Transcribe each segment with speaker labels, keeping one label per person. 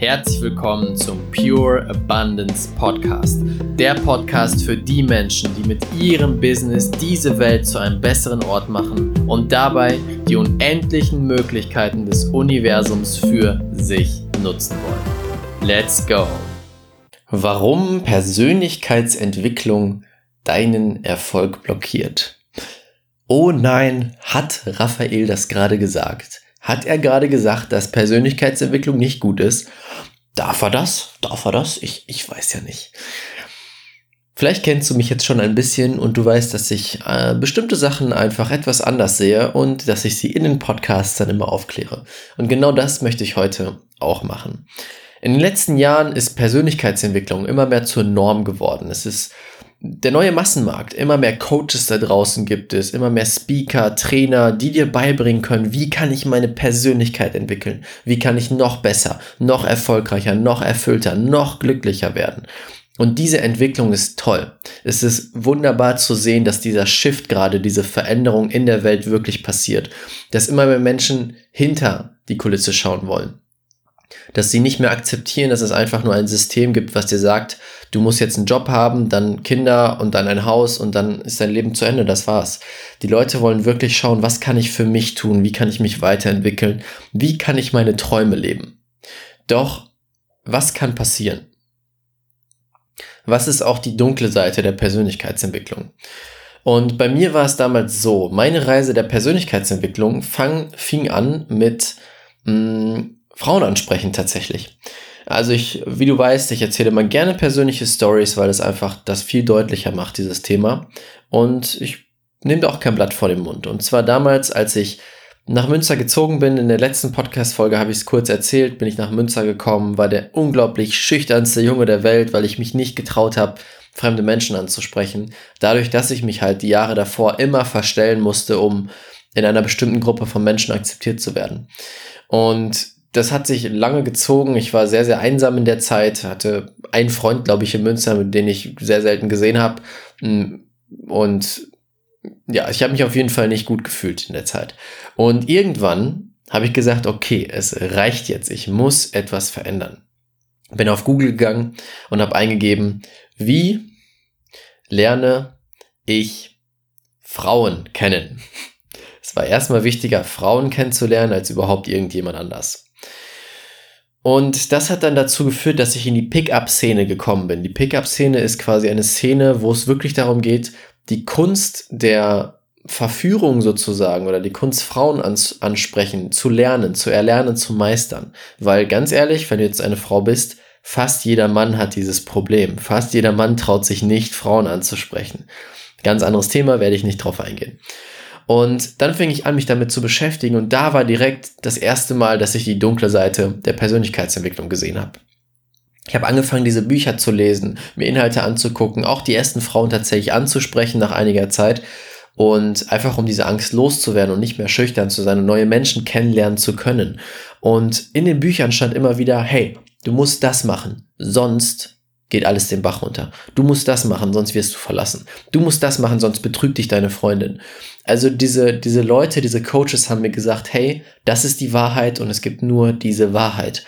Speaker 1: Herzlich willkommen zum Pure Abundance Podcast. Der Podcast für die Menschen, die mit ihrem Business diese Welt zu einem besseren Ort machen und dabei die unendlichen Möglichkeiten des Universums für sich nutzen wollen. Let's go! Warum Persönlichkeitsentwicklung deinen Erfolg blockiert? Oh nein, hat Raphael das gerade gesagt? Hat er gerade gesagt, dass Persönlichkeitsentwicklung nicht gut ist? Darf er das? Darf er das? Ich, ich weiß ja nicht. Vielleicht kennst du mich jetzt schon ein bisschen und du weißt, dass ich äh, bestimmte Sachen einfach etwas anders sehe und dass ich sie in den Podcasts dann immer aufkläre. Und genau das möchte ich heute auch machen. In den letzten Jahren ist Persönlichkeitsentwicklung immer mehr zur Norm geworden. Es ist der neue Massenmarkt. Immer mehr Coaches da draußen gibt es, immer mehr Speaker, Trainer, die dir beibringen können, wie kann ich meine Persönlichkeit entwickeln? Wie kann ich noch besser, noch erfolgreicher, noch erfüllter, noch glücklicher werden? Und diese Entwicklung ist toll. Es ist wunderbar zu sehen, dass dieser Shift gerade, diese Veränderung in der Welt wirklich passiert. Dass immer mehr Menschen hinter die Kulisse schauen wollen dass sie nicht mehr akzeptieren, dass es einfach nur ein System gibt, was dir sagt, du musst jetzt einen Job haben, dann Kinder und dann ein Haus und dann ist dein Leben zu Ende, das war's. Die Leute wollen wirklich schauen, was kann ich für mich tun, wie kann ich mich weiterentwickeln, wie kann ich meine Träume leben. Doch, was kann passieren? Was ist auch die dunkle Seite der Persönlichkeitsentwicklung? Und bei mir war es damals so, meine Reise der Persönlichkeitsentwicklung fang, fing an mit mh, mm, Frauen ansprechen tatsächlich. Also ich, wie du weißt, ich erzähle mal gerne persönliche Stories, weil es einfach das viel deutlicher macht, dieses Thema. Und ich nehme da auch kein Blatt vor den Mund. Und zwar damals, als ich nach Münster gezogen bin, in der letzten Podcast-Folge habe ich es kurz erzählt, bin ich nach Münster gekommen, war der unglaublich schüchternste Junge der Welt, weil ich mich nicht getraut habe, fremde Menschen anzusprechen. Dadurch, dass ich mich halt die Jahre davor immer verstellen musste, um in einer bestimmten Gruppe von Menschen akzeptiert zu werden. Und das hat sich lange gezogen. Ich war sehr, sehr einsam in der Zeit. Hatte einen Freund, glaube ich, in Münster, mit dem ich sehr selten gesehen habe. Und ja, ich habe mich auf jeden Fall nicht gut gefühlt in der Zeit. Und irgendwann habe ich gesagt, okay, es reicht jetzt. Ich muss etwas verändern. Bin auf Google gegangen und habe eingegeben, wie lerne ich Frauen kennen. Es war erstmal wichtiger, Frauen kennenzulernen, als überhaupt irgendjemand anders. Und das hat dann dazu geführt, dass ich in die Pickup-Szene gekommen bin. Die Pickup-Szene ist quasi eine Szene, wo es wirklich darum geht, die Kunst der Verführung sozusagen oder die Kunst Frauen ans ansprechen, zu lernen, zu erlernen, zu meistern. Weil ganz ehrlich, wenn du jetzt eine Frau bist, fast jeder Mann hat dieses Problem. Fast jeder Mann traut sich nicht, Frauen anzusprechen. Ganz anderes Thema, werde ich nicht drauf eingehen. Und dann fing ich an, mich damit zu beschäftigen und da war direkt das erste Mal, dass ich die dunkle Seite der Persönlichkeitsentwicklung gesehen habe. Ich habe angefangen, diese Bücher zu lesen, mir Inhalte anzugucken, auch die ersten Frauen tatsächlich anzusprechen nach einiger Zeit und einfach um diese Angst loszuwerden und nicht mehr schüchtern zu sein und neue Menschen kennenlernen zu können. Und in den Büchern stand immer wieder, hey, du musst das machen, sonst geht alles den Bach runter. Du musst das machen, sonst wirst du verlassen. Du musst das machen, sonst betrügt dich deine Freundin. Also diese, diese Leute, diese Coaches haben mir gesagt, hey, das ist die Wahrheit und es gibt nur diese Wahrheit.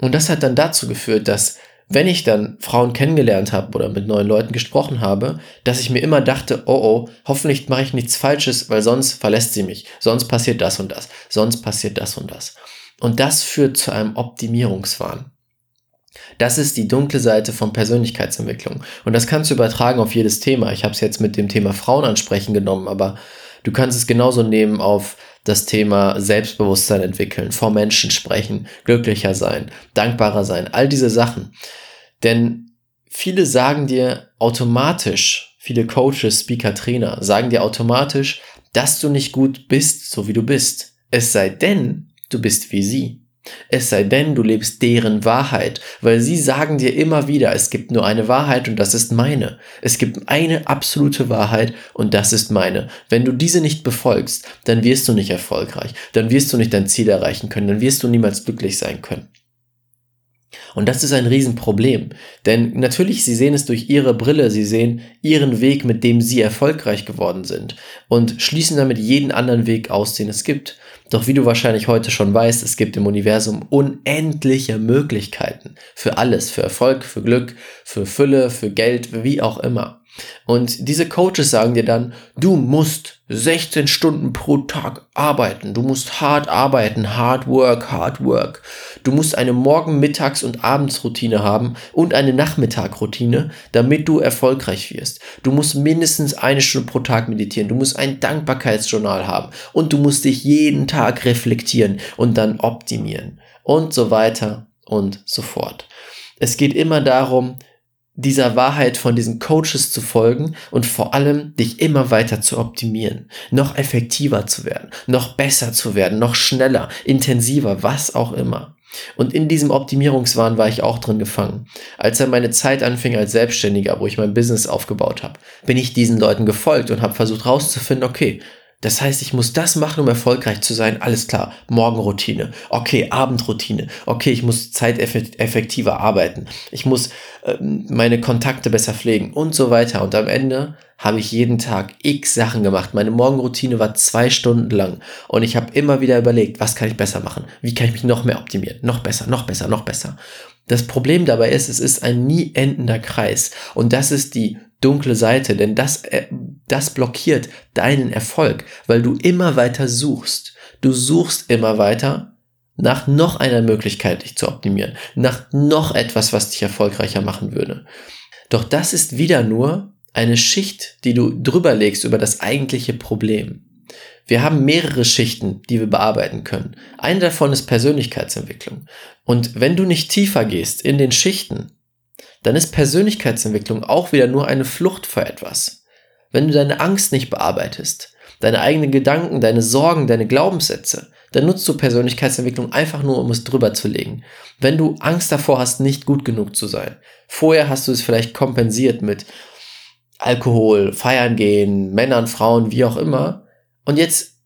Speaker 1: Und das hat dann dazu geführt, dass wenn ich dann Frauen kennengelernt habe oder mit neuen Leuten gesprochen habe, dass ich mir immer dachte, oh oh, hoffentlich mache ich nichts Falsches, weil sonst verlässt sie mich, sonst passiert das und das, sonst passiert das und das. Und das führt zu einem Optimierungswahn. Das ist die dunkle Seite von Persönlichkeitsentwicklung. Und das kannst du übertragen auf jedes Thema. Ich habe es jetzt mit dem Thema Frauen ansprechen genommen, aber du kannst es genauso nehmen auf das Thema Selbstbewusstsein entwickeln, vor Menschen sprechen, glücklicher sein, dankbarer sein, all diese Sachen. Denn viele sagen dir automatisch, viele Coaches, Speaker, Trainer sagen dir automatisch, dass du nicht gut bist, so wie du bist. Es sei denn, du bist wie sie. Es sei denn, du lebst deren Wahrheit, weil sie sagen dir immer wieder, es gibt nur eine Wahrheit und das ist meine. Es gibt eine absolute Wahrheit und das ist meine. Wenn du diese nicht befolgst, dann wirst du nicht erfolgreich, dann wirst du nicht dein Ziel erreichen können, dann wirst du niemals glücklich sein können. Und das ist ein Riesenproblem. Denn natürlich, sie sehen es durch ihre Brille, sie sehen ihren Weg, mit dem sie erfolgreich geworden sind und schließen damit jeden anderen Weg aus, den es gibt. Doch wie du wahrscheinlich heute schon weißt, es gibt im Universum unendliche Möglichkeiten für alles, für Erfolg, für Glück, für Fülle, für Geld, wie auch immer. Und diese Coaches sagen dir dann, du musst 16 Stunden pro Tag arbeiten. Du musst hart arbeiten, hard work, hard work. Du musst eine Morgen-, Mittags- und Abendsroutine haben und eine Nachmittagroutine, damit du erfolgreich wirst. Du musst mindestens eine Stunde pro Tag meditieren. Du musst ein Dankbarkeitsjournal haben und du musst dich jeden Tag reflektieren und dann optimieren und so weiter und so fort. Es geht immer darum, dieser Wahrheit von diesen Coaches zu folgen und vor allem dich immer weiter zu optimieren, noch effektiver zu werden, noch besser zu werden, noch schneller, intensiver, was auch immer. Und in diesem Optimierungswahn war ich auch drin gefangen. Als dann meine Zeit anfing als Selbstständiger, wo ich mein Business aufgebaut habe, bin ich diesen Leuten gefolgt und habe versucht herauszufinden, okay, das heißt, ich muss das machen, um erfolgreich zu sein. Alles klar. Morgenroutine. Okay, Abendroutine. Okay, ich muss zeiteffektiver arbeiten. Ich muss äh, meine Kontakte besser pflegen und so weiter. Und am Ende habe ich jeden Tag x Sachen gemacht. Meine Morgenroutine war zwei Stunden lang. Und ich habe immer wieder überlegt, was kann ich besser machen? Wie kann ich mich noch mehr optimieren? Noch besser, noch besser, noch besser. Das Problem dabei ist, es ist ein nie endender Kreis. Und das ist die dunkle Seite, denn das, äh, das blockiert deinen Erfolg, weil du immer weiter suchst. Du suchst immer weiter nach noch einer Möglichkeit, dich zu optimieren, nach noch etwas, was dich erfolgreicher machen würde. Doch das ist wieder nur eine Schicht, die du drüber legst über das eigentliche Problem. Wir haben mehrere Schichten, die wir bearbeiten können. Eine davon ist Persönlichkeitsentwicklung. Und wenn du nicht tiefer gehst in den Schichten, dann ist Persönlichkeitsentwicklung auch wieder nur eine Flucht vor etwas. Wenn du deine Angst nicht bearbeitest, deine eigenen Gedanken, deine Sorgen, deine Glaubenssätze, dann nutzt du Persönlichkeitsentwicklung einfach nur, um es drüber zu legen. Wenn du Angst davor hast, nicht gut genug zu sein, vorher hast du es vielleicht kompensiert mit Alkohol, Feiern gehen, Männern, Frauen, wie auch immer, und jetzt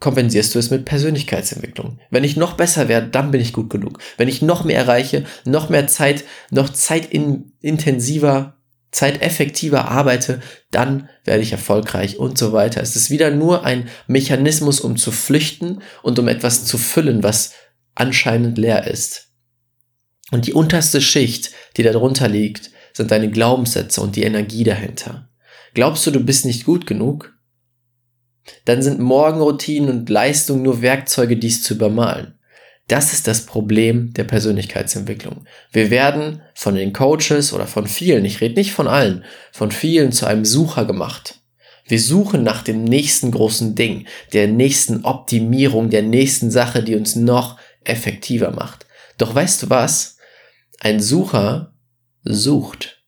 Speaker 1: kompensierst du es mit Persönlichkeitsentwicklung. Wenn ich noch besser werde, dann bin ich gut genug. Wenn ich noch mehr erreiche, noch mehr Zeit, noch zeitintensiver, zeiteffektiver arbeite, dann werde ich erfolgreich und so weiter. Es ist wieder nur ein Mechanismus, um zu flüchten und um etwas zu füllen, was anscheinend leer ist. Und die unterste Schicht, die darunter liegt, sind deine Glaubenssätze und die Energie dahinter. Glaubst du, du bist nicht gut genug? dann sind Morgenroutinen und Leistung nur Werkzeuge, dies zu übermalen. Das ist das Problem der Persönlichkeitsentwicklung. Wir werden von den Coaches oder von vielen, ich rede nicht von allen, von vielen zu einem Sucher gemacht. Wir suchen nach dem nächsten großen Ding, der nächsten Optimierung, der nächsten Sache, die uns noch effektiver macht. Doch weißt du was? Ein Sucher sucht.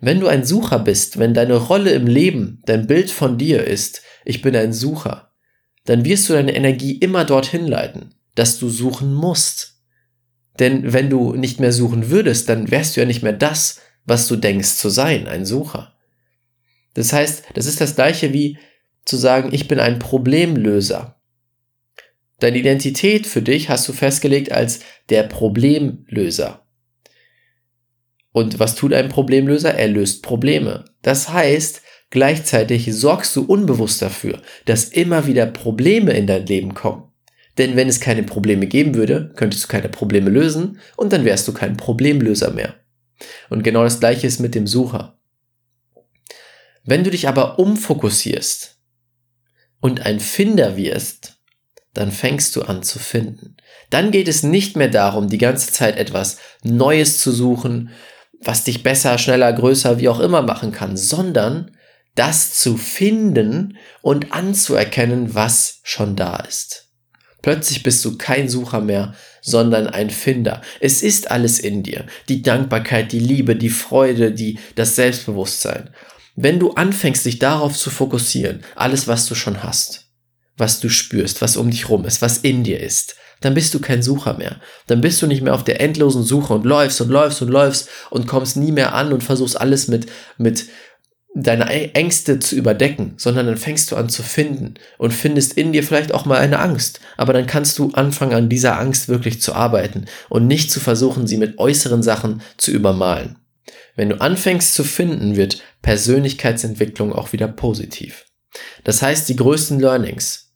Speaker 1: Wenn du ein Sucher bist, wenn deine Rolle im Leben, dein Bild von dir ist, ich bin ein Sucher, dann wirst du deine Energie immer dorthin leiten, dass du suchen musst. Denn wenn du nicht mehr suchen würdest, dann wärst du ja nicht mehr das, was du denkst zu sein, ein Sucher. Das heißt, das ist das gleiche wie zu sagen, ich bin ein Problemlöser. Deine Identität für dich hast du festgelegt als der Problemlöser. Und was tut ein Problemlöser? Er löst Probleme. Das heißt, gleichzeitig sorgst du unbewusst dafür, dass immer wieder Probleme in dein Leben kommen. Denn wenn es keine Probleme geben würde, könntest du keine Probleme lösen und dann wärst du kein Problemlöser mehr. Und genau das gleiche ist mit dem Sucher. Wenn du dich aber umfokussierst und ein Finder wirst, dann fängst du an zu finden. Dann geht es nicht mehr darum, die ganze Zeit etwas Neues zu suchen, was dich besser, schneller, größer, wie auch immer machen kann, sondern das zu finden und anzuerkennen, was schon da ist. Plötzlich bist du kein Sucher mehr, sondern ein Finder. Es ist alles in dir. Die Dankbarkeit, die Liebe, die Freude, die, das Selbstbewusstsein. Wenn du anfängst, dich darauf zu fokussieren, alles, was du schon hast, was du spürst, was um dich rum ist, was in dir ist, dann bist du kein Sucher mehr. Dann bist du nicht mehr auf der endlosen Suche und läufst und läufst und läufst und kommst nie mehr an und versuchst alles mit, mit deine Ängste zu überdecken, sondern dann fängst du an zu finden und findest in dir vielleicht auch mal eine Angst. Aber dann kannst du anfangen, an dieser Angst wirklich zu arbeiten und nicht zu versuchen, sie mit äußeren Sachen zu übermalen. Wenn du anfängst zu finden, wird Persönlichkeitsentwicklung auch wieder positiv. Das heißt, die größten Learnings,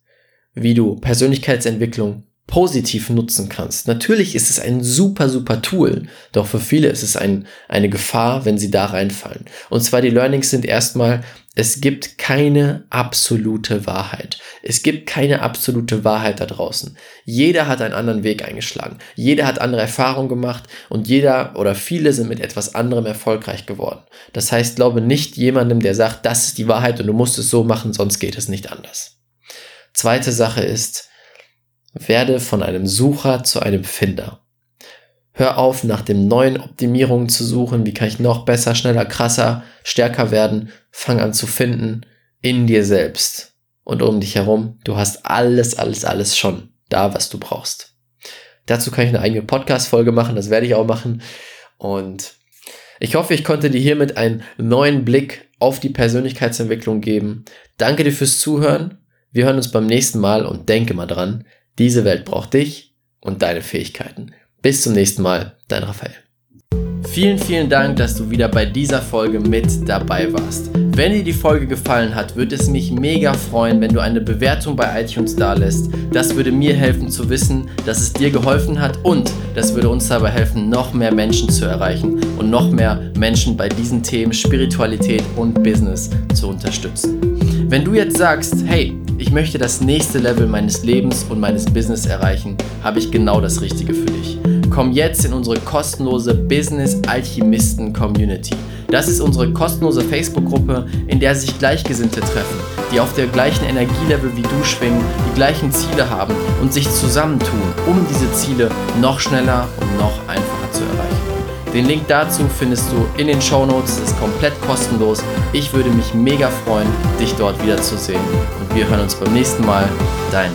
Speaker 1: wie du Persönlichkeitsentwicklung positiv nutzen kannst. Natürlich ist es ein super, super Tool, doch für viele ist es ein, eine Gefahr, wenn sie da reinfallen. Und zwar die Learnings sind erstmal, es gibt keine absolute Wahrheit. Es gibt keine absolute Wahrheit da draußen. Jeder hat einen anderen Weg eingeschlagen. Jeder hat andere Erfahrungen gemacht und jeder oder viele sind mit etwas anderem erfolgreich geworden. Das heißt, glaube nicht jemandem, der sagt, das ist die Wahrheit und du musst es so machen, sonst geht es nicht anders. Zweite Sache ist, werde von einem Sucher zu einem Finder. Hör auf, nach dem neuen Optimierungen zu suchen. Wie kann ich noch besser, schneller, krasser, stärker werden? Fang an zu finden in dir selbst und um dich herum. Du hast alles, alles, alles schon da, was du brauchst. Dazu kann ich eine eigene Podcast-Folge machen. Das werde ich auch machen. Und ich hoffe, ich konnte dir hiermit einen neuen Blick auf die Persönlichkeitsentwicklung geben. Danke dir fürs Zuhören. Wir hören uns beim nächsten Mal und denke mal dran, diese Welt braucht dich und deine Fähigkeiten. Bis zum nächsten Mal, dein Raphael. Vielen, vielen Dank, dass du wieder bei dieser Folge mit dabei warst. Wenn dir die Folge gefallen hat, würde es mich mega freuen, wenn du eine Bewertung bei iTunes da lässt. Das würde mir helfen zu wissen, dass es dir geholfen hat und das würde uns dabei helfen, noch mehr Menschen zu erreichen und noch mehr Menschen bei diesen Themen Spiritualität und Business zu unterstützen. Wenn du jetzt sagst, hey, ich möchte das nächste Level meines Lebens und meines Business erreichen, habe ich genau das Richtige für dich. Komm jetzt in unsere kostenlose Business Alchemisten Community. Das ist unsere kostenlose Facebook-Gruppe, in der sich Gleichgesinnte treffen, die auf der gleichen Energielevel wie du schwingen, die gleichen Ziele haben und sich zusammentun, um diese Ziele noch schneller und noch einfacher. Den Link dazu findest du in den Show Notes. ist komplett kostenlos. Ich würde mich mega freuen, dich dort wiederzusehen. Und wir hören uns beim nächsten Mal. Dein